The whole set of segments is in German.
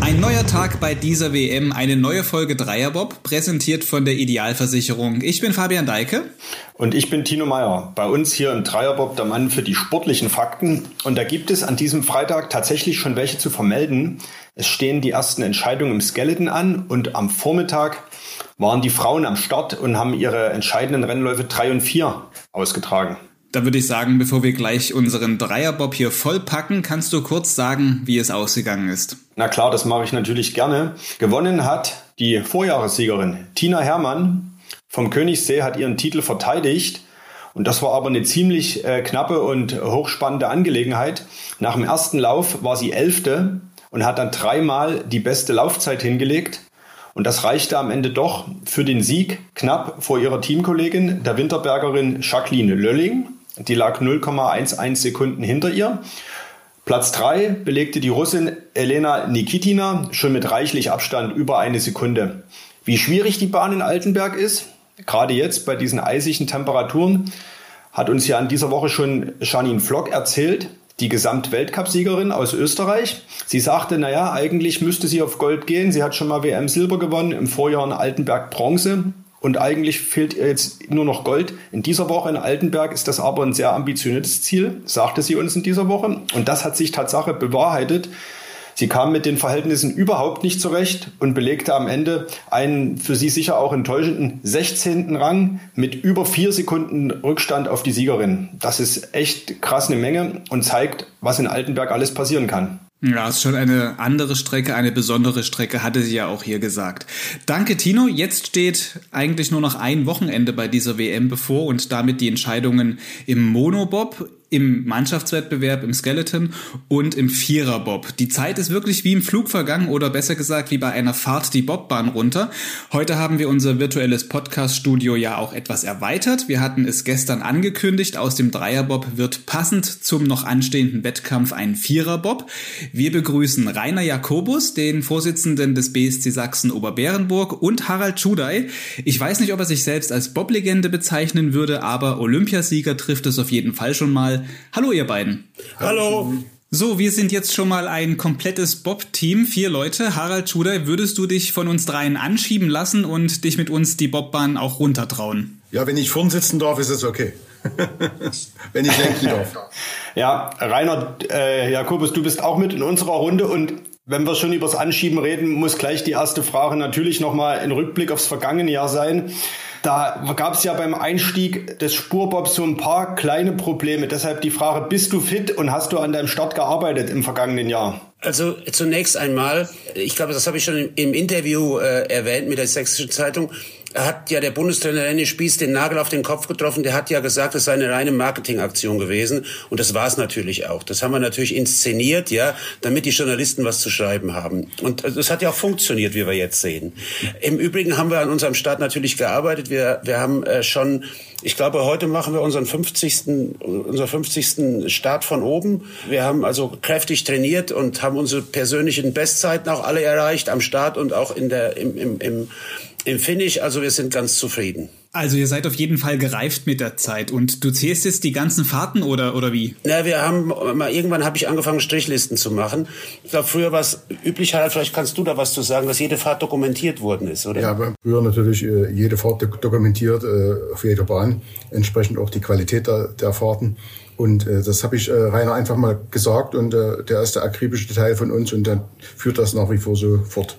Ein neuer Tag bei dieser WM, eine neue Folge Dreierbob, präsentiert von der Idealversicherung. Ich bin Fabian Deike. Und ich bin Tino Meyer. Bei uns hier im Dreierbob der Mann für die sportlichen Fakten. Und da gibt es an diesem Freitag tatsächlich schon welche zu vermelden. Es stehen die ersten Entscheidungen im Skeleton an und am Vormittag waren die Frauen am Start und haben ihre entscheidenden Rennläufe 3 und 4 ausgetragen. Da würde ich sagen, bevor wir gleich unseren Dreierbob hier vollpacken, kannst du kurz sagen, wie es ausgegangen ist. Na klar, das mache ich natürlich gerne. Gewonnen hat die Vorjahressiegerin Tina Hermann vom Königssee, hat ihren Titel verteidigt. Und das war aber eine ziemlich äh, knappe und hochspannende Angelegenheit. Nach dem ersten Lauf war sie Elfte und hat dann dreimal die beste Laufzeit hingelegt. Und das reichte am Ende doch für den Sieg knapp vor ihrer Teamkollegin, der Winterbergerin Jacqueline Lölling. Die lag 0,11 Sekunden hinter ihr. Platz 3 belegte die Russin Elena Nikitina schon mit reichlich Abstand über eine Sekunde. Wie schwierig die Bahn in Altenberg ist, gerade jetzt bei diesen eisigen Temperaturen, hat uns ja in dieser Woche schon Janine Flock erzählt, die Gesamtweltcupsiegerin aus Österreich. Sie sagte, naja, eigentlich müsste sie auf Gold gehen. Sie hat schon mal WM Silber gewonnen, im Vorjahr in Altenberg Bronze. Und eigentlich fehlt ihr jetzt nur noch Gold. In dieser Woche in Altenberg ist das aber ein sehr ambitioniertes Ziel, sagte sie uns in dieser Woche. Und das hat sich Tatsache bewahrheitet. Sie kam mit den Verhältnissen überhaupt nicht zurecht und belegte am Ende einen für sie sicher auch enttäuschenden 16. Rang mit über vier Sekunden Rückstand auf die Siegerin. Das ist echt krass eine Menge und zeigt, was in Altenberg alles passieren kann. Ja, ist schon eine andere Strecke, eine besondere Strecke, hatte sie ja auch hier gesagt. Danke, Tino. Jetzt steht eigentlich nur noch ein Wochenende bei dieser WM bevor und damit die Entscheidungen im Monobob im Mannschaftswettbewerb, im Skeleton und im Viererbob. Die Zeit ist wirklich wie im Flug vergangen oder besser gesagt wie bei einer Fahrt die Bobbahn runter. Heute haben wir unser virtuelles Podcast-Studio ja auch etwas erweitert. Wir hatten es gestern angekündigt. Aus dem Dreierbob wird passend zum noch anstehenden Wettkampf ein Viererbob. Wir begrüßen Rainer Jakobus, den Vorsitzenden des BSC Sachsen Oberbärenburg und Harald Schudai. Ich weiß nicht, ob er sich selbst als Bob-Legende bezeichnen würde, aber Olympiasieger trifft es auf jeden Fall schon mal. Hallo ihr beiden. Hallo. So, wir sind jetzt schon mal ein komplettes Bob-Team, vier Leute. Harald Schuder, würdest du dich von uns dreien anschieben lassen und dich mit uns die Bobbahn auch runtertrauen? Ja, wenn ich vorn sitzen darf, ist es okay. wenn ich lenken darf. Ja, Rainer, äh, Jakobus, du bist auch mit in unserer Runde und wenn wir schon übers Anschieben reden, muss gleich die erste Frage natürlich nochmal ein Rückblick aufs vergangene Jahr sein. Da gab es ja beim Einstieg des Spurbobs so ein paar kleine Probleme. Deshalb die Frage, bist du fit und hast du an deinem Start gearbeitet im vergangenen Jahr? Also zunächst einmal, ich glaube, das habe ich schon im Interview äh, erwähnt mit der Sächsischen Zeitung, hat ja der Bundestrainer René Spieß den Nagel auf den Kopf getroffen. Der hat ja gesagt, es sei eine reine Marketingaktion gewesen. Und das war es natürlich auch. Das haben wir natürlich inszeniert, ja, damit die Journalisten was zu schreiben haben. Und das hat ja auch funktioniert, wie wir jetzt sehen. Im Übrigen haben wir an unserem Start natürlich gearbeitet. Wir, wir haben äh, schon ich glaube, heute machen wir unseren 50. unser 50. Start von oben. Wir haben also kräftig trainiert und haben unsere persönlichen Bestzeiten auch alle erreicht am Start und auch in der, im, im, im im Finish. Also wir sind ganz zufrieden. Also ihr seid auf jeden Fall gereift mit der Zeit und du zählst jetzt die ganzen Fahrten oder oder wie? Na, wir haben mal irgendwann habe ich angefangen Strichlisten zu machen. Ich glaube früher war es üblich, Harald, vielleicht kannst du da was zu sagen, dass jede Fahrt dokumentiert worden ist, oder? Ja, aber früher natürlich äh, jede Fahrt dokumentiert äh, auf jeder Bahn, entsprechend auch die Qualität der, der Fahrten. Und äh, das habe ich äh, Rainer einfach mal gesagt und äh, der ist der akribische Teil von uns und dann führt das nach wie vor so fort.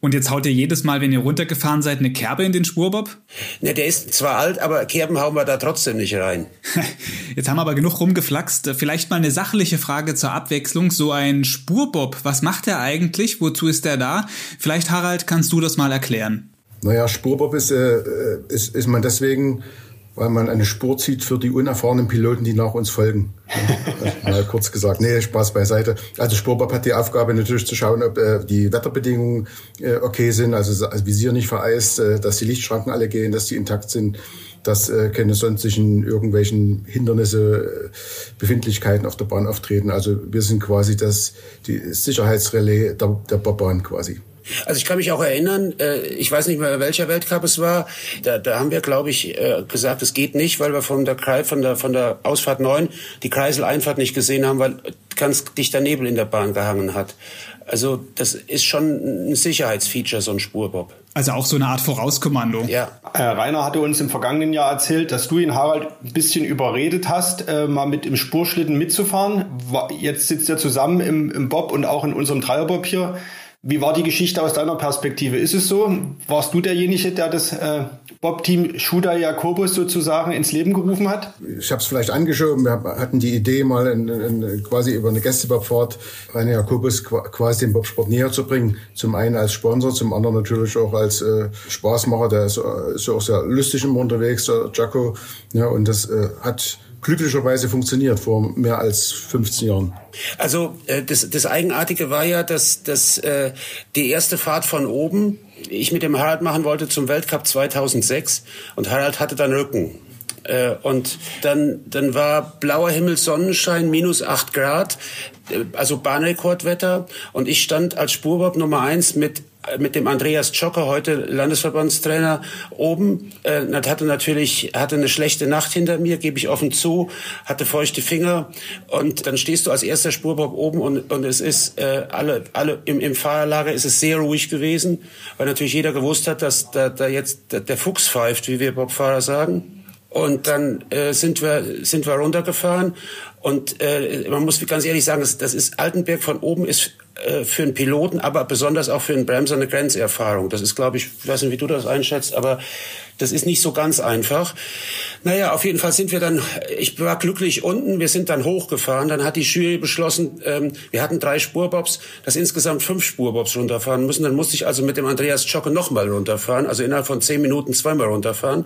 Und jetzt haut ihr jedes Mal, wenn ihr runtergefahren seid, eine Kerbe in den Spurbob? Ne, der ist zwar alt, aber Kerben hauen wir da trotzdem nicht rein. Jetzt haben wir aber genug rumgeflaxt. Vielleicht mal eine sachliche Frage zur Abwechslung. So ein Spurbob, was macht er eigentlich? Wozu ist er da? Vielleicht, Harald, kannst du das mal erklären. Naja, Spurbob ist, äh, ist, ist man deswegen weil man eine Spur zieht für die unerfahrenen Piloten, die nach uns folgen. Mal kurz gesagt. Nee, Spaß beiseite. Also Spurbob hat die Aufgabe natürlich zu schauen, ob äh, die Wetterbedingungen äh, okay sind, also das Visier nicht vereist, äh, dass die Lichtschranken alle gehen, dass die intakt sind, dass äh, keine sonstigen irgendwelchen Hindernisse, äh, Befindlichkeiten auf der Bahn auftreten. Also wir sind quasi das die Sicherheitsrelais der, der Bobbahn quasi. Also ich kann mich auch erinnern, äh, ich weiß nicht mehr, welcher Weltcup es war, da, da haben wir, glaube ich, äh, gesagt, es geht nicht, weil wir von der, von der, von der Ausfahrt 9 die Kreiseleinfahrt nicht gesehen haben, weil ganz dichter Nebel in der Bahn gehangen hat. Also das ist schon ein Sicherheitsfeature, so ein Spurbob. Also auch so eine Art Vorauskommando. Ja. Äh, Rainer hatte uns im vergangenen Jahr erzählt, dass du ihn Harald ein bisschen überredet hast, äh, mal mit im Spurschlitten mitzufahren. Jetzt sitzt er zusammen im, im Bob und auch in unserem Dreierbob hier. Wie war die Geschichte aus deiner Perspektive? Ist es so? Warst du derjenige, der das äh, Bob-Team Schuda Jakobus sozusagen ins Leben gerufen hat? Ich habe es vielleicht angeschoben. Wir hatten die Idee, mal in, in, quasi über eine Gästebobfahrt Rainer Jakobus quasi den Bobsport näher zu bringen. Zum einen als Sponsor, zum anderen natürlich auch als äh, Spaßmacher. Der ist, ist auch sehr lustig immer unterwegs, der Jaco. Ja, und das äh, hat glücklicherweise funktioniert vor mehr als 15 Jahren. Also äh, das, das Eigenartige war ja, dass, dass äh, die erste Fahrt von oben ich mit dem Harald machen wollte zum Weltcup 2006 und Harald hatte dann Rücken. Äh, und dann, dann war blauer Himmel, Sonnenschein, minus acht Grad, äh, also Bahnrekordwetter. Und ich stand als Spurbob Nummer eins mit mit dem Andreas Tschocker, heute Landesverbandstrainer, oben. Äh, hatte natürlich hatte eine schlechte Nacht hinter mir, gebe ich offen zu, hatte feuchte Finger und dann stehst du als erster Spurbob oben und, und es ist äh, alle alle im, im Fahrerlager ist es sehr ruhig gewesen, weil natürlich jeder gewusst hat, dass da, da jetzt der Fuchs pfeift, wie wir Bobfahrer sagen. Und dann äh, sind wir sind wir runtergefahren und äh, man muss ganz ehrlich sagen, das, das ist Altenberg von oben ist äh, für einen Piloten, aber besonders auch für einen Bremser eine Grenzerfahrung. Das ist, glaube ich, ich weiß nicht, wie du das einschätzt, aber das ist nicht so ganz einfach. Naja, auf jeden Fall sind wir dann, ich war glücklich unten, wir sind dann hochgefahren, dann hat die Jury beschlossen, ähm, wir hatten drei Spurbobs, dass insgesamt fünf Spurbobs runterfahren müssen. Dann musste ich also mit dem Andreas Zschocke nochmal runterfahren, also innerhalb von zehn Minuten zweimal runterfahren.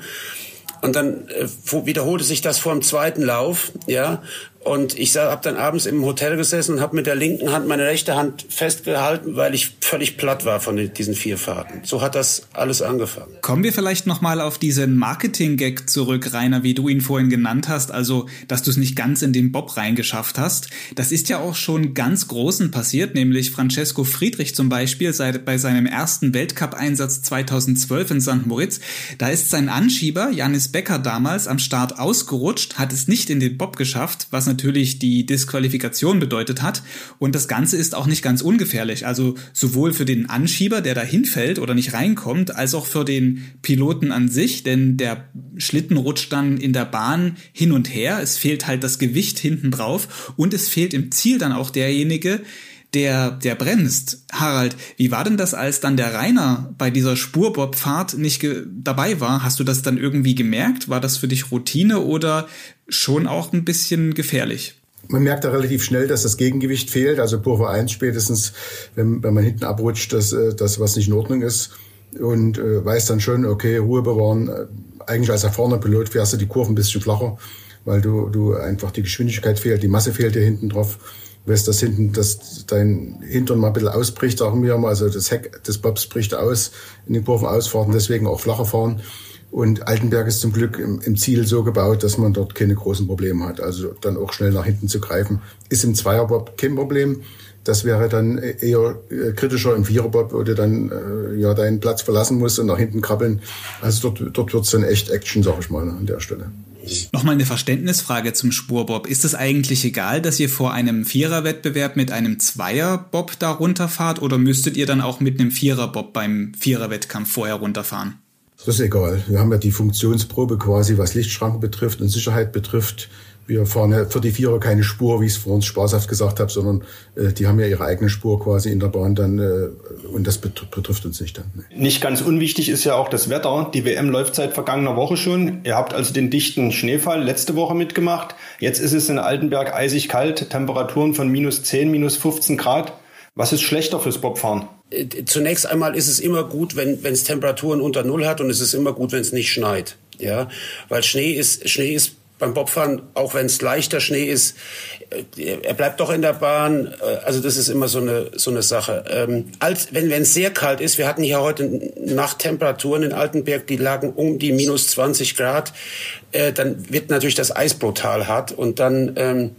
Und dann äh, wiederholte sich das vor dem zweiten Lauf, ja. Und ich habe dann abends im Hotel gesessen und habe mit der linken Hand meine rechte Hand festgehalten, weil ich völlig platt war von diesen vier Fahrten. So hat das alles angefangen. Kommen wir vielleicht noch mal auf diesen Marketing-Gag zurück, Rainer, wie du ihn vorhin genannt hast, also dass du es nicht ganz in den Bob reingeschafft hast. Das ist ja auch schon ganz Großen passiert, nämlich Francesco Friedrich zum Beispiel seit, bei seinem ersten Weltcup-Einsatz 2012 in St. Moritz. Da ist sein Anschieber, Janis Becker damals, am Start ausgerutscht, hat es nicht in den Bob geschafft, was natürlich die Disqualifikation bedeutet hat. Und das Ganze ist auch nicht ganz ungefährlich. Also sowohl für den Anschieber, der da hinfällt oder nicht reinkommt, als auch für den Piloten an sich, denn der Schlitten rutscht dann in der Bahn hin und her. Es fehlt halt das Gewicht hinten drauf und es fehlt im Ziel dann auch derjenige, der, der bremst. Harald, wie war denn das, als dann der Rainer bei dieser Spurbobfahrt nicht dabei war? Hast du das dann irgendwie gemerkt? War das für dich Routine oder schon auch ein bisschen gefährlich? Man merkt da relativ schnell, dass das Gegengewicht fehlt. Also Kurve 1 spätestens, wenn, wenn man hinten abrutscht, dass äh, das was nicht in Ordnung ist. Und äh, weiß dann schon, okay, Ruhe bewahren. Äh, eigentlich als erfahrener Pilot fährst du die Kurve ein bisschen flacher, weil du, du einfach die Geschwindigkeit fehlt, die Masse fehlt dir hinten drauf weißt, dass hinten, dass dein Hintern mal ein bisschen ausbricht, sagen wir mal, also das Heck des Bobs bricht aus in den Kurvenausfahrten, deswegen auch flacher fahren. Und Altenberg ist zum Glück im, im, Ziel so gebaut, dass man dort keine großen Probleme hat. Also dann auch schnell nach hinten zu greifen. Ist im Zweierbob kein Problem. Das wäre dann eher äh, kritischer im Viererbob, wo du dann äh, ja deinen Platz verlassen musst und nach hinten krabbeln. Also dort, dort wird's dann echt Action, sag ich mal, an der Stelle. Nochmal eine Verständnisfrage zum Spurbob. Ist es eigentlich egal, dass ihr vor einem Viererwettbewerb mit einem Zweierbob da runterfahrt oder müsstet ihr dann auch mit einem Viererbob beim Viererwettkampf vorher runterfahren? Das ist egal. Wir haben ja die Funktionsprobe quasi, was Lichtschranken betrifft und Sicherheit betrifft, wir fahren ja für die Vierer keine Spur, wie ich es vor uns spaßhaft gesagt habe, sondern äh, die haben ja ihre eigene Spur quasi in der Bahn dann äh, und das betrifft uns nicht dann. Ne. Nicht ganz unwichtig ist ja auch das Wetter. Die WM läuft seit vergangener Woche schon. Ihr habt also den dichten Schneefall letzte Woche mitgemacht. Jetzt ist es in Altenberg eisig kalt, Temperaturen von minus 10, minus 15 Grad. Was ist schlechter fürs Bobfahren? Äh, zunächst einmal ist es immer gut, wenn es Temperaturen unter Null hat und es ist immer gut, wenn es nicht schneit. Ja, weil Schnee ist, Schnee ist beim Bobfahren, auch wenn es leichter Schnee ist, äh, er bleibt doch in der Bahn. Äh, also das ist immer so eine so eine Sache. Ähm, als wenn es sehr kalt ist, wir hatten hier heute Nachttemperaturen in Altenberg, die lagen um die minus 20 Grad, äh, dann wird natürlich das Eis brutal hart und dann ähm,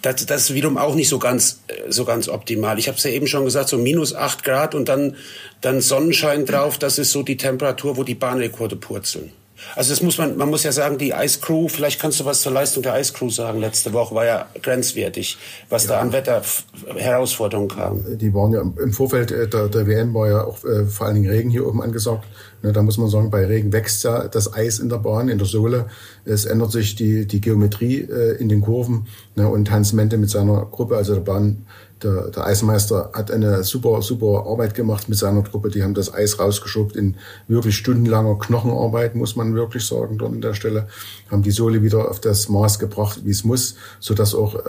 das, das ist wiederum auch nicht so ganz äh, so ganz optimal. Ich habe es ja eben schon gesagt, so minus 8 Grad und dann dann Sonnenschein drauf. Das ist so die Temperatur, wo die Bahnrekorde purzeln. Also das muss man, man muss ja sagen, die Ice Crew, vielleicht kannst du was zur Leistung der Ice Crew sagen. Letzte Woche war ja grenzwertig, was ja. da an Wetterherausforderungen kam. Die waren ja im Vorfeld äh, der, der WM war ja auch äh, vor allen Dingen Regen hier oben angesagt. Ne, da muss man sagen, bei Regen wächst ja das Eis in der Bahn, in der Sohle. Es ändert sich die, die Geometrie äh, in den Kurven. Ne, und Hans Mente mit seiner Gruppe, also der Bahn der, der Eismeister hat eine super, super Arbeit gemacht mit seiner Truppe. Die haben das Eis rausgeschobt in wirklich stundenlanger Knochenarbeit, muss man wirklich sagen, dort an der Stelle. Haben die Sohle wieder auf das Maß gebracht, wie es muss, so dass auch äh,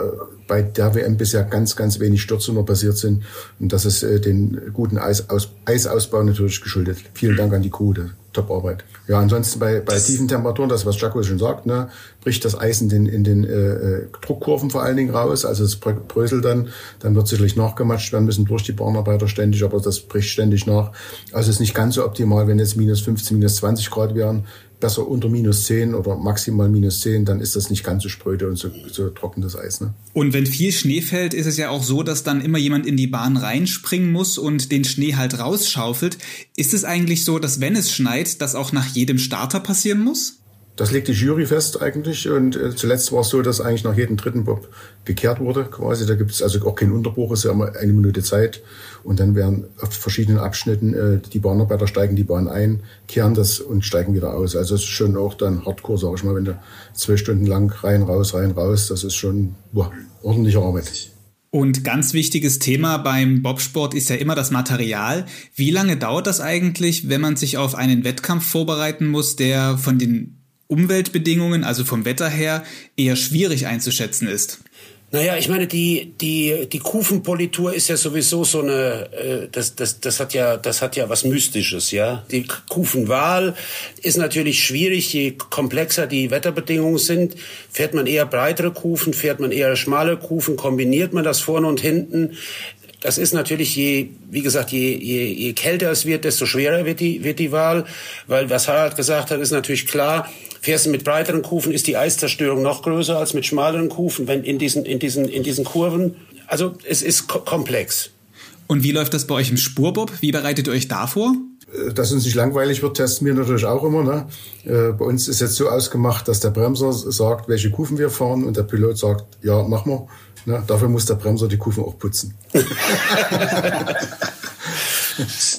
bei der WM bisher ganz, ganz wenig Stürze nur passiert sind. Und das ist äh, den guten Eisaus Eisausbau natürlich geschuldet. Vielen Dank an die Crew. Top-Arbeit. Ja, ansonsten bei, bei tiefen Temperaturen, das was Jaco schon sagt, ne, bricht das Eis in den, in den äh, äh Druckkurven vor allen Dingen raus. Also es bröselt dann, dann wird sicherlich nachgematscht werden müssen durch die Bahnarbeiter ständig, aber das bricht ständig nach. Also es ist nicht ganz so optimal, wenn jetzt minus 15, minus 20 Grad wären besser unter minus 10 oder maximal minus 10, dann ist das nicht ganz so spröde und so, so trockenes Eis. Ne? Und wenn viel Schnee fällt, ist es ja auch so, dass dann immer jemand in die Bahn reinspringen muss und den Schnee halt rausschaufelt. Ist es eigentlich so, dass wenn es schneit, das auch nach jedem Starter passieren muss? Das legt die Jury fest eigentlich und äh, zuletzt war es so, dass eigentlich nach jedem dritten Bob gekehrt wurde quasi. Da gibt es also auch keinen Unterbruch, es ist ja immer eine Minute Zeit und dann werden auf verschiedenen Abschnitten äh, die Bahnarbeiter steigen die Bahn ein, kehren das und steigen wieder aus. Also es ist schon auch dann Hardcore, sag ich mal, wenn du zwölf Stunden lang rein, raus, rein, raus, das ist schon boah, ordentliche Arbeit. Und ganz wichtiges Thema beim Bobsport ist ja immer das Material. Wie lange dauert das eigentlich, wenn man sich auf einen Wettkampf vorbereiten muss, der von den Umweltbedingungen, also vom Wetter her, eher schwierig einzuschätzen ist? Naja, ich meine, die, die, die Kufenpolitur ist ja sowieso so eine, äh, das, das, das hat ja, das hat ja was Mystisches, ja. Die Kufenwahl ist natürlich schwierig, je komplexer die Wetterbedingungen sind. Fährt man eher breitere Kufen, fährt man eher schmale Kufen, kombiniert man das vorne und hinten. Das ist natürlich je, wie gesagt, je, je, je kälter es wird, desto schwerer wird die, wird die Wahl, weil was Harald gesagt hat, ist natürlich klar, fährst du mit breiteren Kufen, ist die Eiszerstörung noch größer als mit schmaleren Kufen, wenn in diesen, in diesen, in diesen Kurven. Also es ist komplex. Und wie läuft das bei euch im Spurbob? Wie bereitet ihr euch da vor? Äh, dass uns nicht langweilig wird, testen wir natürlich auch immer. Ne? Äh, bei uns ist jetzt so ausgemacht, dass der Bremser sagt, welche Kufen wir fahren und der Pilot sagt, ja, mach mal. Ne? Dafür muss der Bremser die Kufen auch putzen.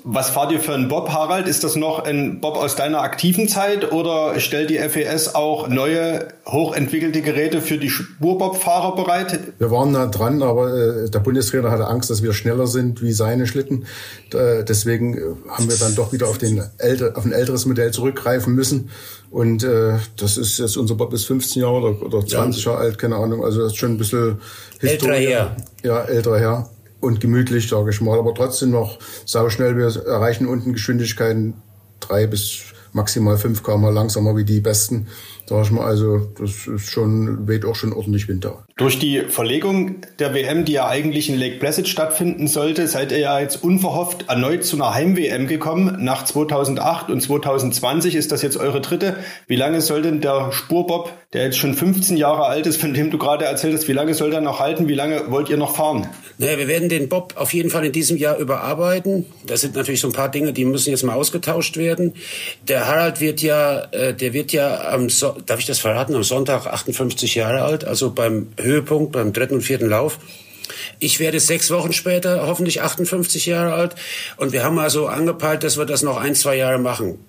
Was fahrt ihr für einen Bob, Harald? Ist das noch ein Bob aus deiner aktiven Zeit oder stellt die FES auch neue, hochentwickelte Geräte für die Spurbob-Fahrer bereit? Wir waren da dran, aber äh, der Bundestrainer hatte Angst, dass wir schneller sind wie seine Schlitten. Äh, deswegen haben wir dann doch wieder auf, den älter, auf ein älteres Modell zurückgreifen müssen. Und äh, das ist jetzt, unser Bob ist 15 Jahre oder, oder 20 ja. Jahre alt, keine Ahnung. Also das ist schon ein bisschen Historie. Älterer her. Ja, älterer her und gemütlich, sage ich mal, aber trotzdem noch sau schnell. Wir erreichen unten Geschwindigkeiten drei bis maximal fünf km langsamer wie die besten. Sag ich mal, also das ist schon, weht auch schon ordentlich Winter. Durch die Verlegung der WM, die ja eigentlich in Lake Placid stattfinden sollte, seid ihr ja jetzt unverhofft erneut zu einer Heim-WM gekommen. Nach 2008 und 2020 ist das jetzt eure dritte. Wie lange soll denn der Spurbob, der jetzt schon 15 Jahre alt ist, von dem du gerade erzählt hast, wie lange soll der noch halten? Wie lange wollt ihr noch fahren? Naja, wir werden den Bob auf jeden Fall in diesem Jahr überarbeiten. Das sind natürlich so ein paar Dinge, die müssen jetzt mal ausgetauscht werden. Der Harald wird ja, äh, der wird ja am, so darf ich das verraten, am Sonntag 58 Jahre alt, also beim Höhepunkt, beim dritten und vierten Lauf. Ich werde sechs Wochen später hoffentlich 58 Jahre alt. Und wir haben also angepeilt, dass wir das noch ein, zwei Jahre machen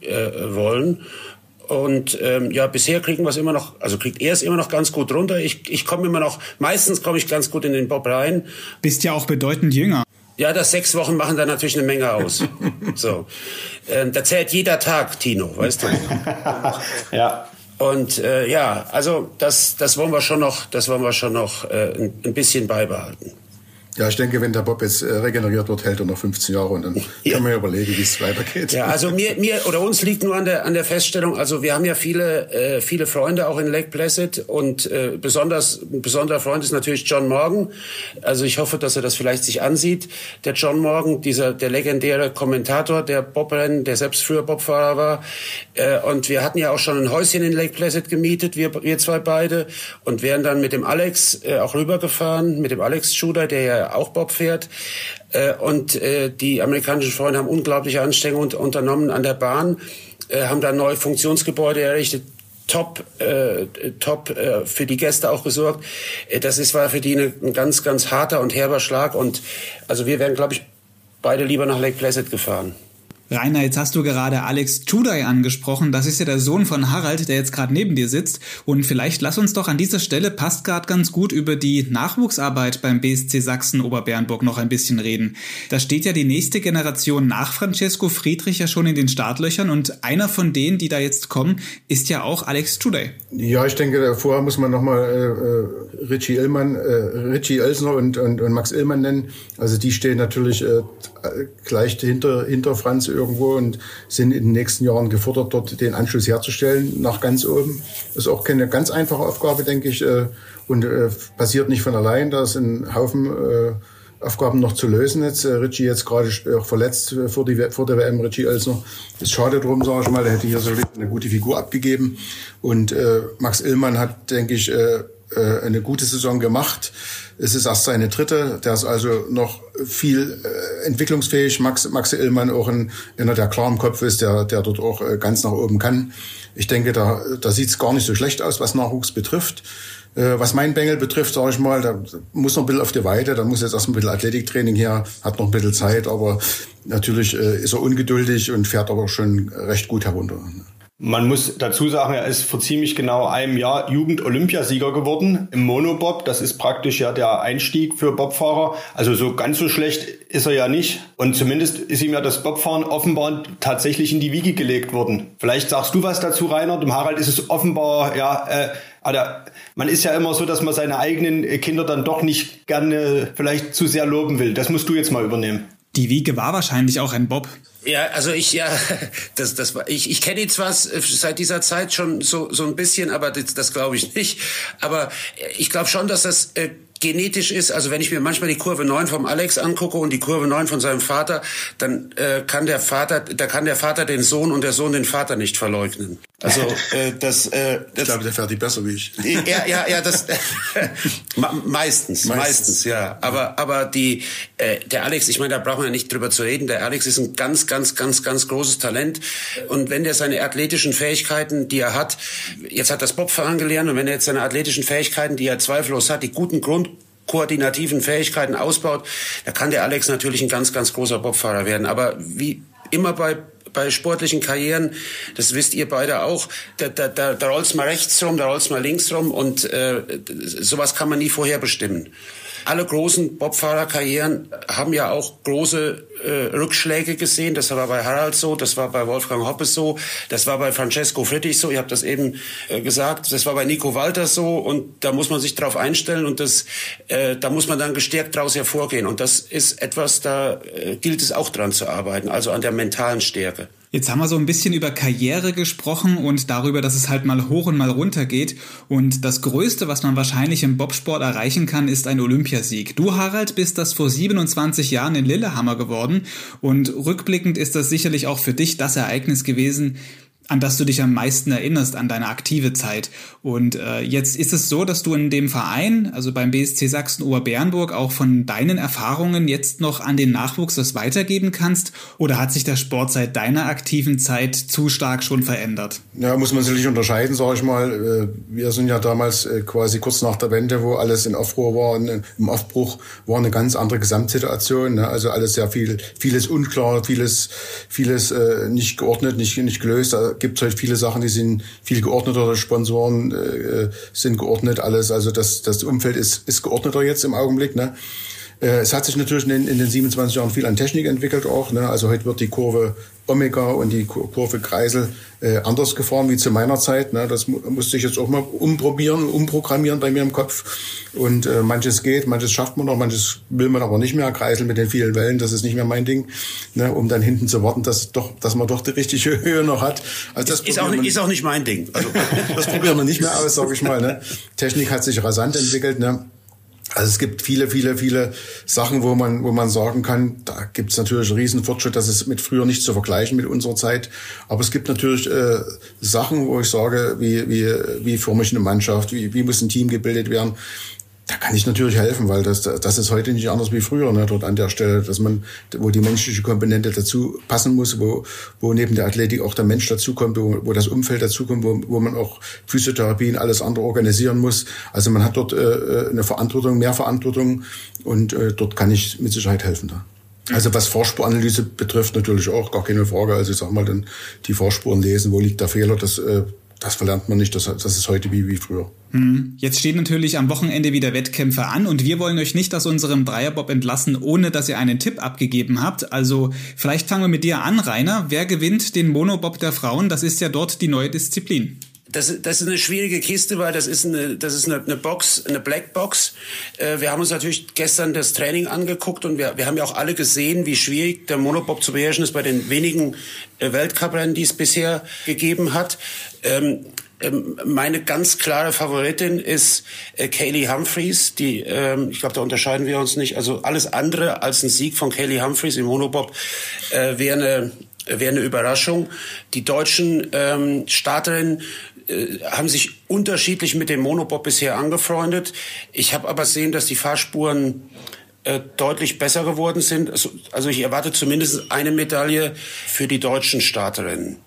äh, wollen. Und ähm, ja, bisher kriegen wir es immer noch, also kriegt er es immer noch ganz gut runter. Ich, ich komme immer noch, meistens komme ich ganz gut in den Bob rein. Bist ja auch bedeutend jünger. Ja, das sechs Wochen machen da natürlich eine Menge aus. so, ähm, da zählt jeder Tag, Tino, weißt du? ja. Und äh, ja, also das, das wollen wir schon noch, das wollen wir schon noch äh, ein, ein bisschen beibehalten. Ja, ich denke, wenn der Bob jetzt äh, regeneriert wird, hält er noch 15 Jahre und dann ja. kann man ja überlegen, wie es weitergeht. Ja, also mir, mir oder uns liegt nur an der an der Feststellung, also wir haben ja viele äh, viele Freunde auch in Lake Placid und äh, besonders ein besonderer Freund ist natürlich John Morgan. Also ich hoffe, dass er das vielleicht sich ansieht. Der John Morgan, dieser der legendäre Kommentator der Bobrennen, der selbst früher Bobfahrer war. Äh, und wir hatten ja auch schon ein Häuschen in Lake Placid gemietet, wir wir zwei beide und wären dann mit dem Alex äh, auch rübergefahren, mit dem Alex Schuder, der ja auch Bob fährt. Äh, und äh, die amerikanischen Freunde haben unglaubliche Anstrengungen unternommen an der Bahn, äh, haben da neue Funktionsgebäude errichtet, top, äh, top äh, für die Gäste auch gesorgt. Äh, das ist war für die eine, ein ganz, ganz harter und herber Schlag. Und also wir wären, glaube ich, beide lieber nach Lake Placid gefahren. Rainer, jetzt hast du gerade Alex Tudai angesprochen. Das ist ja der Sohn von Harald, der jetzt gerade neben dir sitzt. Und vielleicht lass uns doch an dieser Stelle, passt gerade ganz gut, über die Nachwuchsarbeit beim BSC Sachsen Oberbernburg noch ein bisschen reden. Da steht ja die nächste Generation nach Francesco Friedrich ja schon in den Startlöchern und einer von denen, die da jetzt kommen, ist ja auch Alex Tudai. Ja, ich denke, vorher muss man nochmal äh, äh, Richie Illmann, äh, Richie Elsner und, und, und Max Illmann nennen. Also die stehen natürlich äh, gleich hinter, hinter Franz irgendwo und sind in den nächsten Jahren gefordert, dort den Anschluss herzustellen nach ganz oben. Das ist auch keine ganz einfache Aufgabe, denke ich, äh, und äh, passiert nicht von allein. Da ist ein Haufen äh, Aufgaben noch zu lösen jetzt. Richie jetzt gerade auch verletzt vor, die, vor der WM, Richie Elsner. Ist schade drum, sage ich mal. Der hätte hier so eine gute Figur abgegeben. Und Max Illmann hat, denke ich, eine gute Saison gemacht. Es ist erst seine dritte. Der ist also noch viel äh, entwicklungsfähig. Max, Max Illmann auch ein, einer, der klar im Kopf ist, der, der dort auch äh, ganz nach oben kann. Ich denke, da, da sieht es gar nicht so schlecht aus, was Nachwuchs betrifft. Äh, was mein Bengel betrifft, sage ich mal, da muss noch ein bisschen auf die Weide, da muss jetzt erst ein bisschen Athletiktraining her, hat noch ein bisschen Zeit, aber natürlich äh, ist er ungeduldig und fährt aber schon recht gut herunter. Man muss dazu sagen, er ist vor ziemlich genau einem Jahr Jugend-Olympiasieger geworden im Monobob. Das ist praktisch ja der Einstieg für Bobfahrer. Also so ganz so schlecht ist er ja nicht. Und zumindest ist ihm ja das Bobfahren offenbar tatsächlich in die Wiege gelegt worden. Vielleicht sagst du was dazu, Rainer. Dem Harald ist es offenbar, ja, äh, aber man ist ja immer so, dass man seine eigenen Kinder dann doch nicht gerne vielleicht zu sehr loben will. Das musst du jetzt mal übernehmen. Die Wiege war wahrscheinlich auch ein Bob. Ja, also ich ja, das das war ich ich kenne ihn zwar seit dieser Zeit schon so so ein bisschen, aber das, das glaube ich nicht. Aber ich glaube schon, dass das äh, genetisch ist, also wenn ich mir manchmal die Kurve 9 vom Alex angucke und die Kurve 9 von seinem Vater, dann äh, kann der Vater, da kann der Vater den Sohn und der Sohn den Vater nicht verleugnen. Also äh, das, äh, das Ich glaube, der fährt die besser wie ich. Ja, ja, ja, das meistens, meistens, meistens, ja. Aber aber die äh, der Alex, ich meine, da brauchen wir ja nicht drüber zu reden. Der Alex ist ein ganz, ganz, ganz, ganz großes Talent und wenn der seine athletischen Fähigkeiten, die er hat, jetzt hat das Bobfahren gelernt und wenn er jetzt seine athletischen Fähigkeiten, die er zweifellos hat, die guten Grund koordinativen Fähigkeiten ausbaut, da kann der Alex natürlich ein ganz, ganz großer Bobfahrer werden. Aber wie immer bei bei sportlichen Karrieren, das wisst ihr beide auch, da, da, da, da rollt's mal rechts rum, da rollt's mal links rum und äh, sowas kann man nie vorher bestimmen alle großen Bobfahrerkarrieren haben ja auch große äh, Rückschläge gesehen. Das war bei Harald so, das war bei Wolfgang Hoppes so, das war bei Francesco Friedrich so. Ihr habt das eben äh, gesagt. Das war bei Nico Walter so und da muss man sich darauf einstellen und das, äh, da muss man dann gestärkt daraus hervorgehen. Und das ist etwas, da äh, gilt es auch dran zu arbeiten, also an der mentalen Stärke. Jetzt haben wir so ein bisschen über Karriere gesprochen und darüber, dass es halt mal hoch und mal runter geht. Und das Größte, was man wahrscheinlich im Bobsport erreichen kann, ist ein Olympiasieg. Du, Harald, bist das vor 27 Jahren in Lillehammer geworden. Und rückblickend ist das sicherlich auch für dich das Ereignis gewesen, an das du dich am meisten erinnerst, an deine aktive Zeit. Und äh, jetzt ist es so, dass du in dem Verein, also beim BSC Sachsen Oberbernburg, auch von deinen Erfahrungen jetzt noch an den Nachwuchs das weitergeben kannst? Oder hat sich der Sport seit deiner aktiven Zeit zu stark schon verändert? Ja, muss man sicherlich unterscheiden, sage ich mal. Äh, wir sind ja damals äh, quasi kurz nach der Wende, wo alles in Aufruhr war, im Aufbruch war eine ganz andere Gesamtsituation. Ne? Also alles sehr viel, vieles unklar, vieles, vieles äh, nicht geordnet, nicht, nicht gelöst gibt es halt viele Sachen, die sind viel geordneter, Sponsoren äh, sind geordnet, alles. Also das, das Umfeld ist, ist geordneter jetzt im Augenblick. Ne? Äh, es hat sich natürlich in, in, den 27 Jahren viel an Technik entwickelt auch. Ne? Also heute wird die Kurve Omega und die Kurve Kreisel äh, anders gefahren wie zu meiner Zeit. Ne? Das musste ich jetzt auch mal umprobieren, umprogrammieren bei mir im Kopf. Und äh, manches geht, manches schafft man noch, manches will man aber nicht mehr. Kreisel mit den vielen Wellen, das ist nicht mehr mein Ding. Ne? Um dann hinten zu warten, dass, doch, dass man doch die richtige Höhe noch hat. Also das ist, auch, man, ist auch nicht mein Ding. Also, das probieren wir nicht mehr aus, sage ich mal. Ne? Technik hat sich rasant entwickelt. Ne? Also es gibt viele, viele, viele Sachen, wo man, wo man sagen kann, da gibt es natürlich einen riesen Fortschritt, das ist mit früher nicht zu vergleichen mit unserer Zeit. Aber es gibt natürlich äh, Sachen, wo ich sage, wie, wie, wie forme ich eine Mannschaft, wie, wie muss ein Team gebildet werden da kann ich natürlich helfen, weil das, das ist heute nicht anders wie früher, ne, dort an der Stelle, dass man, wo die menschliche Komponente dazu passen muss, wo, wo neben der Athletik auch der Mensch dazukommt, wo, wo das Umfeld dazukommt, wo, wo man auch Physiotherapien, alles andere organisieren muss. Also man hat dort äh, eine Verantwortung, mehr Verantwortung und äh, dort kann ich mit Sicherheit helfen da. Also was Vorspuranalyse betrifft, natürlich auch, gar keine Frage. Also ich sag mal, dann die Vorspuren lesen, wo liegt der Fehler, das äh, das verlernt man nicht, das, das ist heute wie, wie früher. Jetzt stehen natürlich am Wochenende wieder Wettkämpfe an und wir wollen euch nicht aus unserem Dreierbob entlassen, ohne dass ihr einen Tipp abgegeben habt. Also vielleicht fangen wir mit dir an, Rainer. Wer gewinnt den Monobob der Frauen? Das ist ja dort die neue Disziplin. Das, das ist eine schwierige Kiste, weil das ist eine, das ist eine, eine Box, eine Blackbox. Äh, wir haben uns natürlich gestern das Training angeguckt und wir, wir haben ja auch alle gesehen, wie schwierig der Monobob zu beherrschen ist bei den wenigen äh, Weltcuprennen, die es bisher gegeben hat. Ähm, meine ganz klare Favoritin ist äh, Kaylee Humphreys. Die, ähm, ich glaube, da unterscheiden wir uns nicht. Also alles andere als ein Sieg von Kaylee Humphreys im Monobob äh, wäre eine wäre eine Überraschung. Die deutschen ähm, Starterinnen äh, haben sich unterschiedlich mit dem Monobob bisher angefreundet. Ich habe aber sehen, dass die Fahrspuren deutlich besser geworden sind. Also, also ich erwarte zumindest eine Medaille für die deutschen Starterinnen.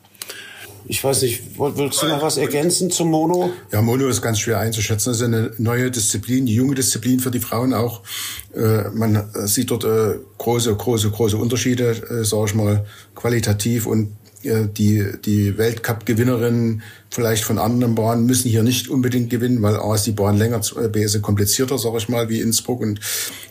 Ich weiß nicht, willst du noch was ergänzen zum Mono? Ja, Mono ist ganz schwer einzuschätzen. Das ist eine neue Disziplin, die junge Disziplin für die Frauen auch. Äh, man sieht dort äh, große, große, große Unterschiede, äh, sage ich mal, qualitativ und die, die Weltcup-Gewinnerinnen vielleicht von anderen Bahnen müssen hier nicht unbedingt gewinnen, weil A ist die Bahn länger, äh, B ist komplizierter, sage ich mal, wie Innsbruck und,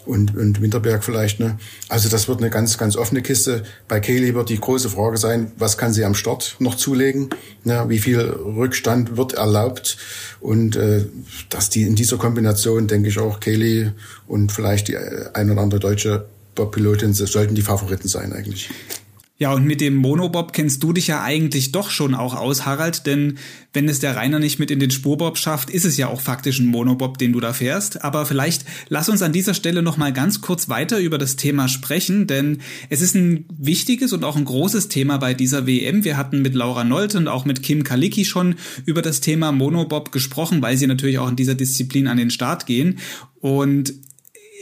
und, und Winterberg vielleicht. Ne? Also das wird eine ganz, ganz offene Kiste. Bei Kaylee wird die große Frage sein, was kann sie am Start noch zulegen? Ne? Wie viel Rückstand wird erlaubt? Und äh, dass die in dieser Kombination, denke ich auch, Kaylee und vielleicht die äh, ein oder andere deutsche Pilotin sollten die Favoriten sein eigentlich. Ja, und mit dem Monobob kennst du dich ja eigentlich doch schon auch aus, Harald, denn wenn es der Rainer nicht mit in den Spurbob schafft, ist es ja auch faktisch ein Monobob, den du da fährst. Aber vielleicht lass uns an dieser Stelle noch mal ganz kurz weiter über das Thema sprechen, denn es ist ein wichtiges und auch ein großes Thema bei dieser WM. Wir hatten mit Laura Nolte und auch mit Kim Kalicki schon über das Thema Monobob gesprochen, weil sie natürlich auch in dieser Disziplin an den Start gehen. Und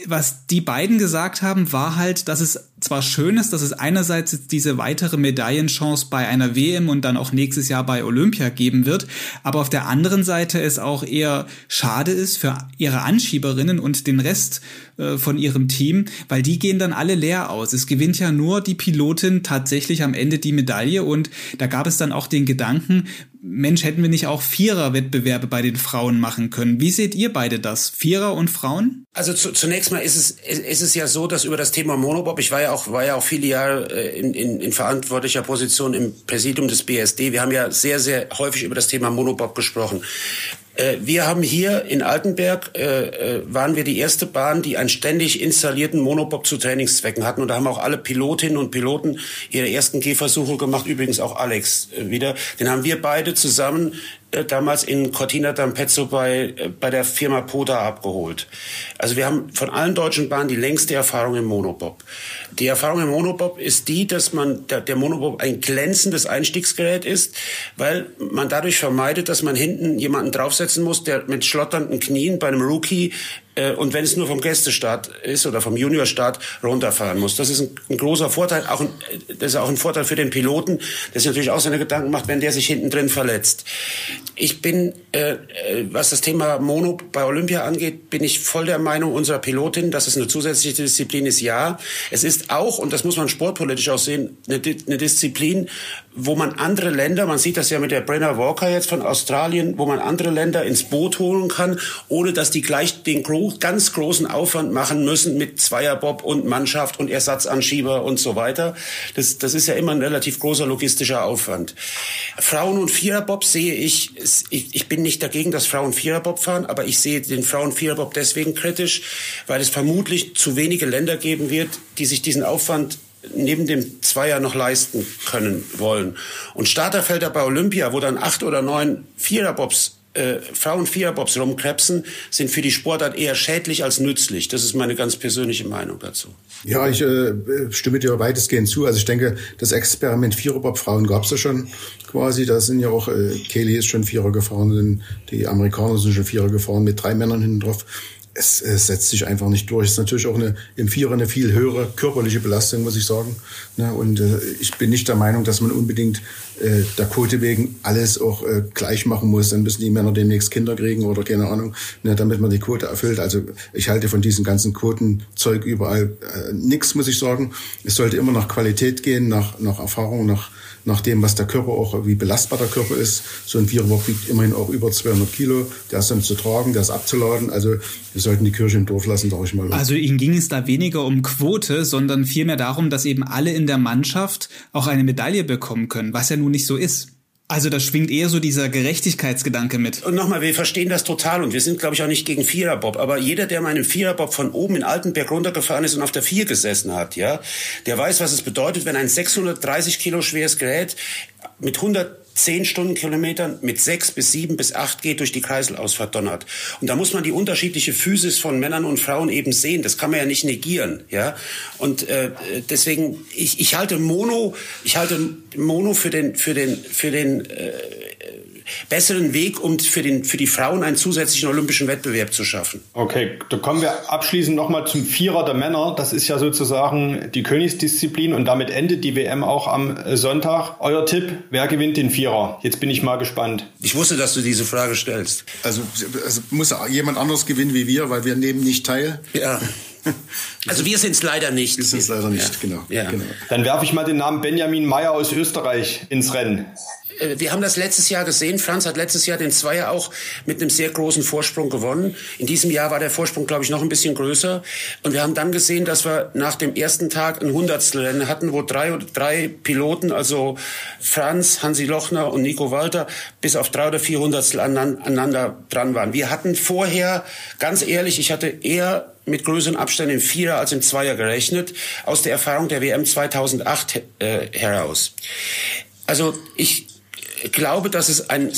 was die beiden gesagt haben, war halt, dass es zwar schön ist, dass es einerseits jetzt diese weitere Medaillenchance bei einer WM und dann auch nächstes Jahr bei Olympia geben wird, aber auf der anderen Seite es auch eher schade ist für ihre Anschieberinnen und den Rest äh, von ihrem Team, weil die gehen dann alle leer aus. Es gewinnt ja nur die Pilotin tatsächlich am Ende die Medaille und da gab es dann auch den Gedanken, Mensch, hätten wir nicht auch Vierer-Wettbewerbe bei den Frauen machen können? Wie seht ihr beide das? Vierer und Frauen? Also zu, zunächst mal ist es, ist es ja so, dass über das Thema Monobob, ich war ja auch, war ja auch viele Jahre äh, in, in, in verantwortlicher Position im Präsidium des BSD. Wir haben ja sehr, sehr häufig über das Thema Monobob gesprochen. Äh, wir haben hier in Altenberg, äh, äh, waren wir die erste Bahn, die einen ständig installierten Monobob zu Trainingszwecken hatten. Und da haben auch alle Pilotinnen und Piloten ihre ersten Gehversuche gemacht, übrigens auch Alex äh, wieder. Den haben wir beide zusammen äh, damals in Cortina d'Ampezzo bei, äh, bei der Firma Poda abgeholt. Also wir haben von allen deutschen Bahnen die längste Erfahrung im Monobob. Die Erfahrung im Monobob ist die, dass man der, der Monobob ein glänzendes Einstiegsgerät ist, weil man dadurch vermeidet, dass man hinten jemanden draufsetzen muss, der mit schlotternden Knien bei einem Rookie äh, und wenn es nur vom Gästestart ist oder vom Juniorstart runterfahren muss. Das ist ein, ein, großer Vorteil, auch ein, das ist auch ein Vorteil für den Piloten, der sich natürlich auch seine Gedanken macht, wenn der sich hinten drin verletzt. Ich bin, äh, äh, was das Thema Mono bei Olympia angeht, bin ich voll der Meinung unserer Pilotin, dass es eine zusätzliche Disziplin ist. Ja, es ist auch, und das muss man sportpolitisch auch sehen, eine, eine Disziplin, wo man andere Länder, man sieht das ja mit der Brenner Walker jetzt von Australien, wo man andere Länder ins Boot holen kann, ohne dass die gleich den großen gro ganz großen Aufwand machen müssen mit Zweierbob und Mannschaft und Ersatzanschieber und so weiter. Das, das ist ja immer ein relativ großer logistischer Aufwand. Frauen- und Viererbob sehe ich, ich, ich bin nicht dagegen, dass Frauen Viererbob fahren, aber ich sehe den Frauen Viererbob deswegen kritisch, weil es vermutlich zu wenige Länder geben wird, die sich diesen Aufwand neben dem Zweier noch leisten können wollen. Und Starterfelder bei Olympia, wo dann acht oder neun Viererbobs äh, Frauen Viererbobs rumkrebsen, sind für die Sportart eher schädlich als nützlich. Das ist meine ganz persönliche Meinung dazu. Ja, ich äh, stimme dir weitestgehend zu. Also ich denke, das Experiment Viererbob Frauen gab es ja schon quasi. Da sind ja auch, äh, Kelly ist schon Vierer gefahren, die Amerikaner sind schon Vierer gefahren mit drei Männern hinten drauf es, es setzt sich einfach nicht durch. Es ist natürlich auch eine, im Vierer eine viel höhere körperliche Belastung, muss ich sagen. Ne? Und äh, ich bin nicht der Meinung, dass man unbedingt äh, der Quote wegen alles auch äh, gleich machen muss. Dann müssen die Männer demnächst Kinder kriegen oder keine Ahnung, ne, damit man die Quote erfüllt. Also ich halte von diesem ganzen Quotenzeug überall äh, nichts, muss ich sagen. Es sollte immer nach Qualität gehen, nach, nach Erfahrung, nach nach dem, was der Körper auch, wie belastbar der Körper ist. So ein Viererbock wiegt immerhin auch über 200 Kilo. Der ist dann zu tragen, der ist abzuladen. Also wir sollten die Kirche im Dorf lassen, sag ich mal. Also Ihnen ging es da weniger um Quote, sondern vielmehr darum, dass eben alle in der Mannschaft auch eine Medaille bekommen können, was ja nun nicht so ist. Also da schwingt eher so dieser Gerechtigkeitsgedanke mit. Und nochmal, wir verstehen das total und wir sind, glaube ich, auch nicht gegen Viererbob. Aber jeder, der mal einen Viererbob von oben in Altenberg runtergefahren ist und auf der Vier gesessen hat, ja, der weiß, was es bedeutet, wenn ein 630 Kilo schweres Gerät mit 110 Stundenkilometern mit sechs bis sieben bis acht geht durch die Kreiselausfahrt donnert. Und da muss man die unterschiedliche Physis von Männern und Frauen eben sehen. Das kann man ja nicht negieren, ja. Und äh, deswegen, ich, ich halte Mono, ich halte Mono für den, für den, für den äh, besseren Weg, um für, den, für die Frauen einen zusätzlichen olympischen Wettbewerb zu schaffen. Okay, da kommen wir abschließend nochmal zum Vierer der Männer. Das ist ja sozusagen die Königsdisziplin und damit endet die WM auch am Sonntag. Euer Tipp, wer gewinnt den Vierer? Jetzt bin ich mal gespannt. Ich wusste, dass du diese Frage stellst. Also, also muss jemand anderes gewinnen wie wir, weil wir nehmen nicht teil. Ja. Also wir sind es leider nicht. Wir sind es leider nicht, ja. genau. Ja. genau. Dann werfe ich mal den Namen Benjamin Meyer aus Österreich ins Rennen. Äh, wir haben das letztes Jahr gesehen. Franz hat letztes Jahr den Zweier auch mit einem sehr großen Vorsprung gewonnen. In diesem Jahr war der Vorsprung, glaube ich, noch ein bisschen größer. Und wir haben dann gesehen, dass wir nach dem ersten Tag ein Hundertstel hatten, wo drei, drei Piloten, also Franz, Hansi Lochner und Nico Walter, bis auf drei oder vier Hundertstel aneinander dran waren. Wir hatten vorher, ganz ehrlich, ich hatte eher mit größeren Abständen im Vierer als im Zweier gerechnet, aus der Erfahrung der WM 2008 äh, heraus. Also ich glaube, dass es ein, äh,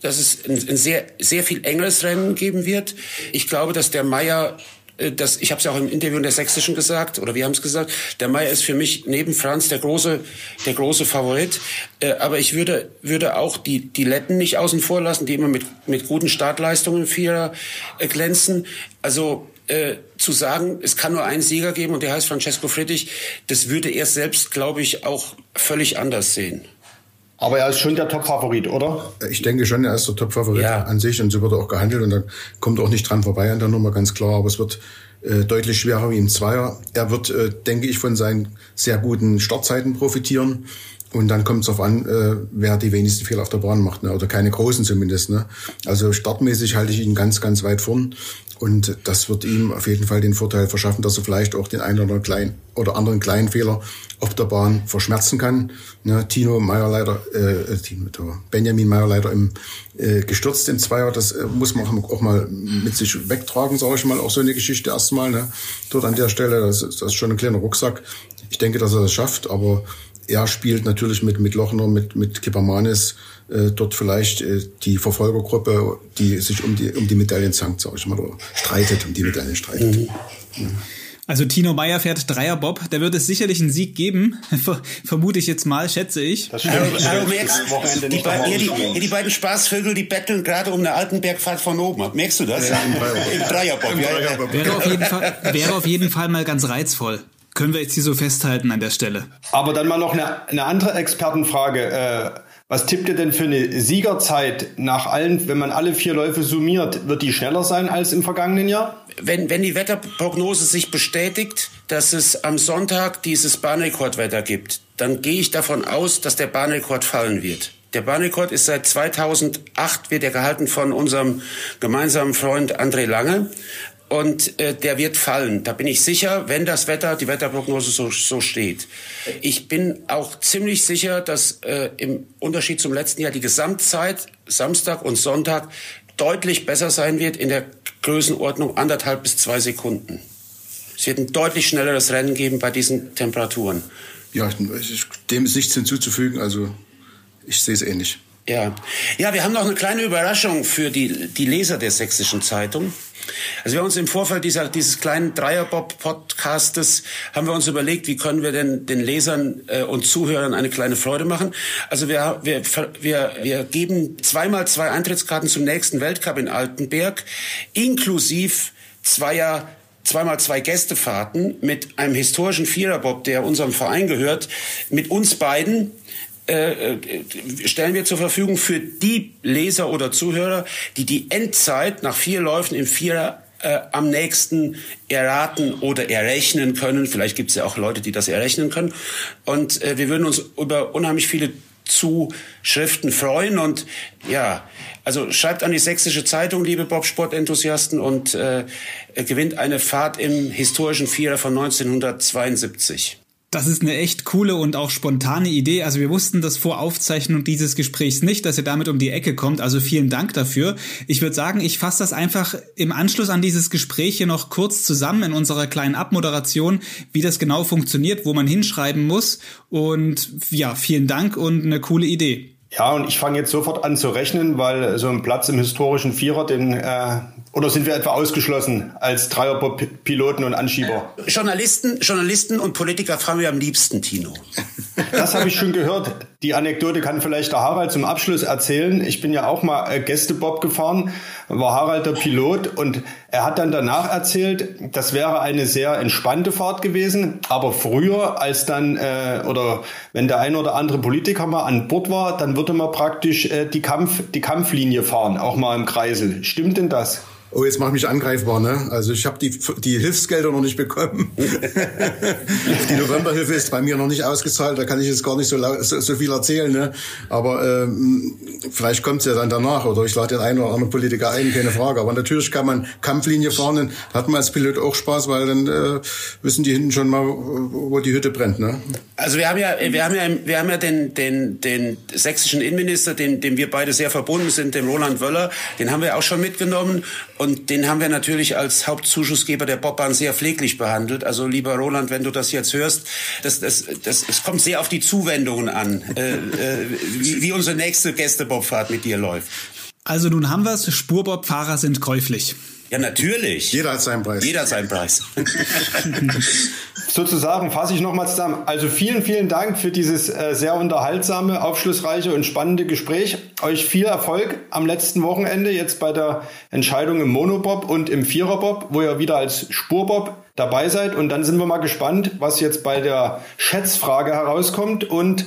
dass es ein, sehr, sehr viel engeres Rennen geben wird. Ich glaube, dass der Meier äh, das, ich habe es ja auch im Interview in der Sächsischen gesagt, oder wir haben es gesagt, der Meier ist für mich neben Franz der große, der große Favorit. Äh, aber ich würde, würde auch die, die Letten nicht außen vor lassen, die immer mit, mit guten Startleistungen im Vierer äh, glänzen. Also äh, zu sagen, es kann nur einen Sieger geben und der heißt Francesco Friedrich, das würde er selbst, glaube ich, auch völlig anders sehen. Aber er ist schon der Top-Favorit, oder? Ich denke schon, er ist der Top-Favorit ja. an sich und so wird er auch gehandelt und da kommt auch nicht dran vorbei an der Nummer, ganz klar. Aber es wird äh, deutlich schwerer wie im Zweier. Er wird, äh, denke ich, von seinen sehr guten Startzeiten profitieren. Und dann kommt es darauf an, äh, wer die wenigsten Fehler auf der Bahn macht, ne? oder keine großen zumindest. Ne? Also startmäßig halte ich ihn ganz, ganz weit vorn. Und das wird ihm auf jeden Fall den Vorteil verschaffen, dass er vielleicht auch den einen oder, kleinen, oder anderen kleinen Fehler auf der Bahn verschmerzen kann. Ne, Tino Meyer leider, äh, Tino, Benjamin Meyer leider im, äh, gestürzt im Zweier. Das äh, muss man auch mal mit sich wegtragen, sage ich mal. Auch so eine Geschichte erstmal. Ne? Dort an der Stelle, das, das ist schon ein kleiner Rucksack. Ich denke, dass er das schafft, aber er spielt natürlich mit, mit Lochner, mit, mit Kippermanis äh, dort vielleicht äh, die Verfolgergruppe, die sich um die, um die Medaillen zankt, sag ich mal, oder streitet, um die Medaillen streitet. Mhm. Ja. Also Tino Meyer fährt Dreierbob, da wird es sicherlich einen Sieg geben, vermute ich jetzt mal, schätze ich. Das stimmt. Also, also merkst, die, be hier, die, die, beiden Spaßvögel, die betteln gerade um eine Altenbergfahrt von oben. Merkst du das? Ja, Im Dreierbob. Im Dreierbob. Wäre, auf jeden Fall, wäre auf jeden Fall mal ganz reizvoll. Können wir jetzt hier so festhalten an der Stelle. Aber dann mal noch eine, eine andere Expertenfrage. Äh, was tippt ihr denn für eine Siegerzeit nach allen, wenn man alle vier Läufe summiert, wird die schneller sein als im vergangenen Jahr? Wenn, wenn die Wetterprognose sich bestätigt, dass es am Sonntag dieses Bahnrekordwetter gibt, dann gehe ich davon aus, dass der Bahnrekord fallen wird. Der Bahnrekord ist seit 2008, wird er gehalten von unserem gemeinsamen Freund André Lange. Und äh, der wird fallen. Da bin ich sicher, wenn das Wetter, die Wetterprognose so, so steht. Ich bin auch ziemlich sicher, dass äh, im Unterschied zum letzten Jahr die Gesamtzeit Samstag und Sonntag deutlich besser sein wird in der Größenordnung anderthalb bis zwei Sekunden. Es wird ein deutlich schnelleres Rennen geben bei diesen Temperaturen. Ja, dem ist nichts hinzuzufügen. Also ich sehe es ähnlich. Ja. ja, wir haben noch eine kleine Überraschung für die, die Leser der Sächsischen Zeitung. Also wir haben uns im Vorfeld dieser, dieses kleinen Dreierbob-Podcastes haben wir uns überlegt, wie können wir denn den Lesern äh, und Zuhörern eine kleine Freude machen. Also wir, wir, wir, wir geben zweimal zwei Eintrittskarten zum nächsten Weltcup in Altenberg, inklusiv zweier zweimal zwei Gästefahrten mit einem historischen Viererbob, der unserem Verein gehört, mit uns beiden äh, äh, stellen wir zur Verfügung für die Leser oder Zuhörer, die die Endzeit nach vier Läufen im Vierer äh, am nächsten erraten oder errechnen können. Vielleicht gibt es ja auch Leute, die das errechnen können. Und äh, wir würden uns über unheimlich viele Zuschriften freuen. Und ja, also schreibt an die Sächsische Zeitung, liebe Bobsport-Enthusiasten, und äh, gewinnt eine Fahrt im historischen Vierer von 1972. Das ist eine echt coole und auch spontane Idee. Also wir wussten das vor Aufzeichnung dieses Gesprächs nicht, dass ihr damit um die Ecke kommt. Also vielen Dank dafür. Ich würde sagen, ich fasse das einfach im Anschluss an dieses Gespräch hier noch kurz zusammen in unserer kleinen Abmoderation, wie das genau funktioniert, wo man hinschreiben muss. Und ja, vielen Dank und eine coole Idee. Ja, und ich fange jetzt sofort an zu rechnen, weil so ein Platz im historischen Vierer, den äh, oder sind wir etwa ausgeschlossen als Dreierpiloten und Anschieber? Journalisten, Journalisten und Politiker fragen wir am liebsten, Tino. Das habe ich schon gehört. Die Anekdote kann vielleicht der Harald zum Abschluss erzählen. Ich bin ja auch mal äh, Gästebob gefahren, war Harald der Pilot und er hat dann danach erzählt, das wäre eine sehr entspannte Fahrt gewesen, aber früher als dann äh, oder wenn der ein oder andere Politiker mal an Bord war, dann würde man praktisch äh, die Kampf die Kampflinie fahren, auch mal im Kreisel. Stimmt denn das? Oh, jetzt mach ich mich angreifbar, ne? Also ich habe die, die Hilfsgelder noch nicht bekommen. die Novemberhilfe ist bei mir noch nicht ausgezahlt, da kann ich jetzt gar nicht so, so, so viel erzählen, ne? Aber ähm, vielleicht kommt's ja dann danach oder ich lade den einen oder anderen Politiker ein, keine Frage. Aber natürlich kann man Kampflinie fahren, dann hat man als Pilot auch Spaß, weil dann äh, wissen die hinten schon mal, wo die Hütte brennt, ne? Also wir haben ja, wir haben ja, wir haben ja den, den, den sächsischen Innenminister, dem, dem wir beide sehr verbunden sind, dem Roland Wöller, den haben wir auch schon mitgenommen und den haben wir natürlich als Hauptzuschussgeber der Bobbahn sehr pfleglich behandelt. Also lieber Roland, wenn du das jetzt hörst, das, das, das, es kommt sehr auf die Zuwendungen an, äh, äh, wie, wie unsere nächste Gästebobfahrt mit dir läuft. Also nun haben wir es, Spurbobfahrer sind käuflich. Ja, natürlich. Jeder hat seinen Preis. Jeder hat seinen Preis. Sozusagen fasse ich nochmal zusammen. Also vielen, vielen Dank für dieses äh, sehr unterhaltsame, aufschlussreiche und spannende Gespräch. Euch viel Erfolg am letzten Wochenende jetzt bei der Entscheidung im Monobob und im Viererbob, wo ihr wieder als Spurbob dabei seid. Und dann sind wir mal gespannt, was jetzt bei der Schätzfrage herauskommt und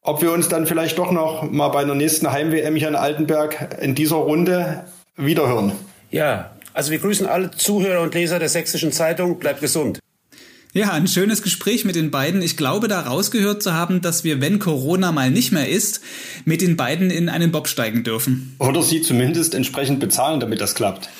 ob wir uns dann vielleicht doch noch mal bei der nächsten Heim-WM hier in Altenberg in dieser Runde wiederhören. Ja, also wir grüßen alle Zuhörer und Leser der Sächsischen Zeitung. Bleibt gesund. Ja, ein schönes Gespräch mit den beiden. Ich glaube, da rausgehört zu haben, dass wir, wenn Corona mal nicht mehr ist, mit den beiden in einen Bob steigen dürfen. Oder sie zumindest entsprechend bezahlen, damit das klappt.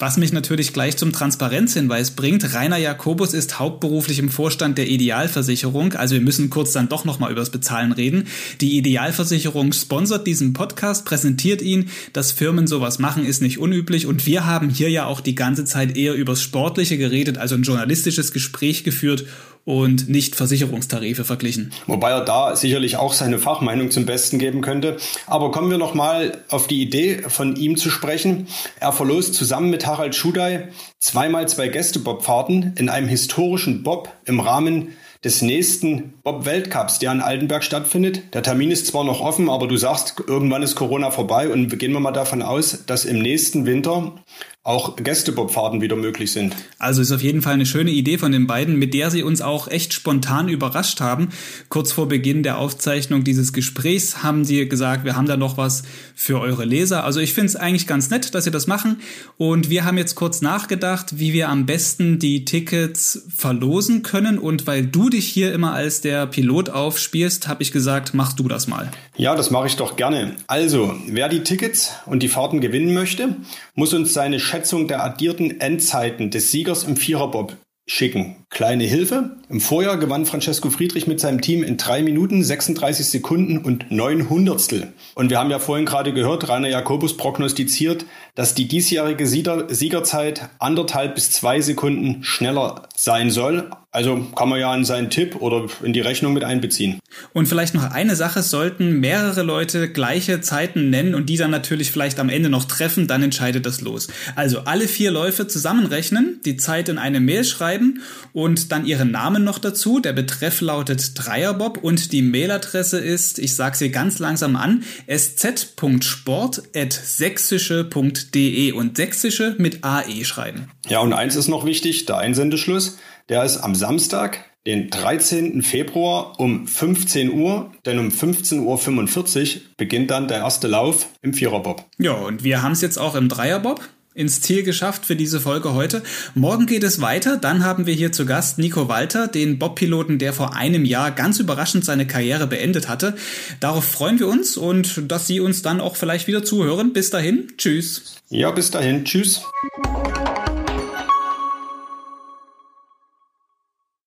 Was mich natürlich gleich zum Transparenzhinweis bringt. Rainer Jakobus ist hauptberuflich im Vorstand der Idealversicherung. Also wir müssen kurz dann doch nochmal übers Bezahlen reden. Die Idealversicherung sponsert diesen Podcast, präsentiert ihn. Dass Firmen sowas machen, ist nicht unüblich. Und wir haben hier ja auch die ganze Zeit eher übers Sportliche geredet, also ein journalistisches Gespräch geführt und nicht Versicherungstarife verglichen. Wobei er da sicherlich auch seine Fachmeinung zum Besten geben könnte. Aber kommen wir noch mal auf die Idee von ihm zu sprechen. Er verlost zusammen mit Harald Schudai zweimal zwei Gästebobfahrten in einem historischen Bob im Rahmen des nächsten Bob-Weltcups, der in Altenberg stattfindet. Der Termin ist zwar noch offen, aber du sagst, irgendwann ist Corona vorbei und gehen wir mal davon aus, dass im nächsten Winter auch Gästebobfahrten wieder möglich sind. Also ist auf jeden Fall eine schöne Idee von den beiden, mit der sie uns auch echt spontan überrascht haben. Kurz vor Beginn der Aufzeichnung dieses Gesprächs haben sie gesagt, wir haben da noch was für eure Leser. Also ich finde es eigentlich ganz nett, dass sie das machen. Und wir haben jetzt kurz nachgedacht, wie wir am besten die Tickets verlosen können. Und weil du dich hier immer als der Pilot aufspielst, habe ich gesagt, machst du das mal. Ja, das mache ich doch gerne. Also, wer die Tickets und die Fahrten gewinnen möchte, muss uns seine Schätzung der addierten Endzeiten des Siegers im Viererbob schicken. Kleine Hilfe. Im Vorjahr gewann Francesco Friedrich mit seinem Team in drei Minuten, 36 Sekunden und neun Hundertstel. Und wir haben ja vorhin gerade gehört, Rainer Jakobus prognostiziert, dass die diesjährige Siegerzeit anderthalb bis zwei Sekunden schneller sein soll. Also kann man ja in seinen Tipp oder in die Rechnung mit einbeziehen. Und vielleicht noch eine Sache, sollten mehrere Leute gleiche Zeiten nennen und die dann natürlich vielleicht am Ende noch treffen, dann entscheidet das los. Also alle vier Läufe zusammenrechnen, die Zeit in eine Mail schreiben dann ihren Namen noch dazu. Der Betreff lautet Dreierbob und die Mailadresse ist, ich sage sie ganz langsam an, sz.sport.sächsische.de und sächsische mit AE schreiben. Ja, und eins ist noch wichtig, der Einsendeschluss, der ist am Samstag, den 13. Februar um 15 Uhr, denn um 15.45 Uhr beginnt dann der erste Lauf im Viererbob. Ja, und wir haben es jetzt auch im Dreierbob ins Ziel geschafft für diese Folge heute. Morgen geht es weiter. Dann haben wir hier zu Gast Nico Walter, den Bob-Piloten, der vor einem Jahr ganz überraschend seine Karriere beendet hatte. Darauf freuen wir uns und dass Sie uns dann auch vielleicht wieder zuhören. Bis dahin. Tschüss. Ja, bis dahin. Tschüss.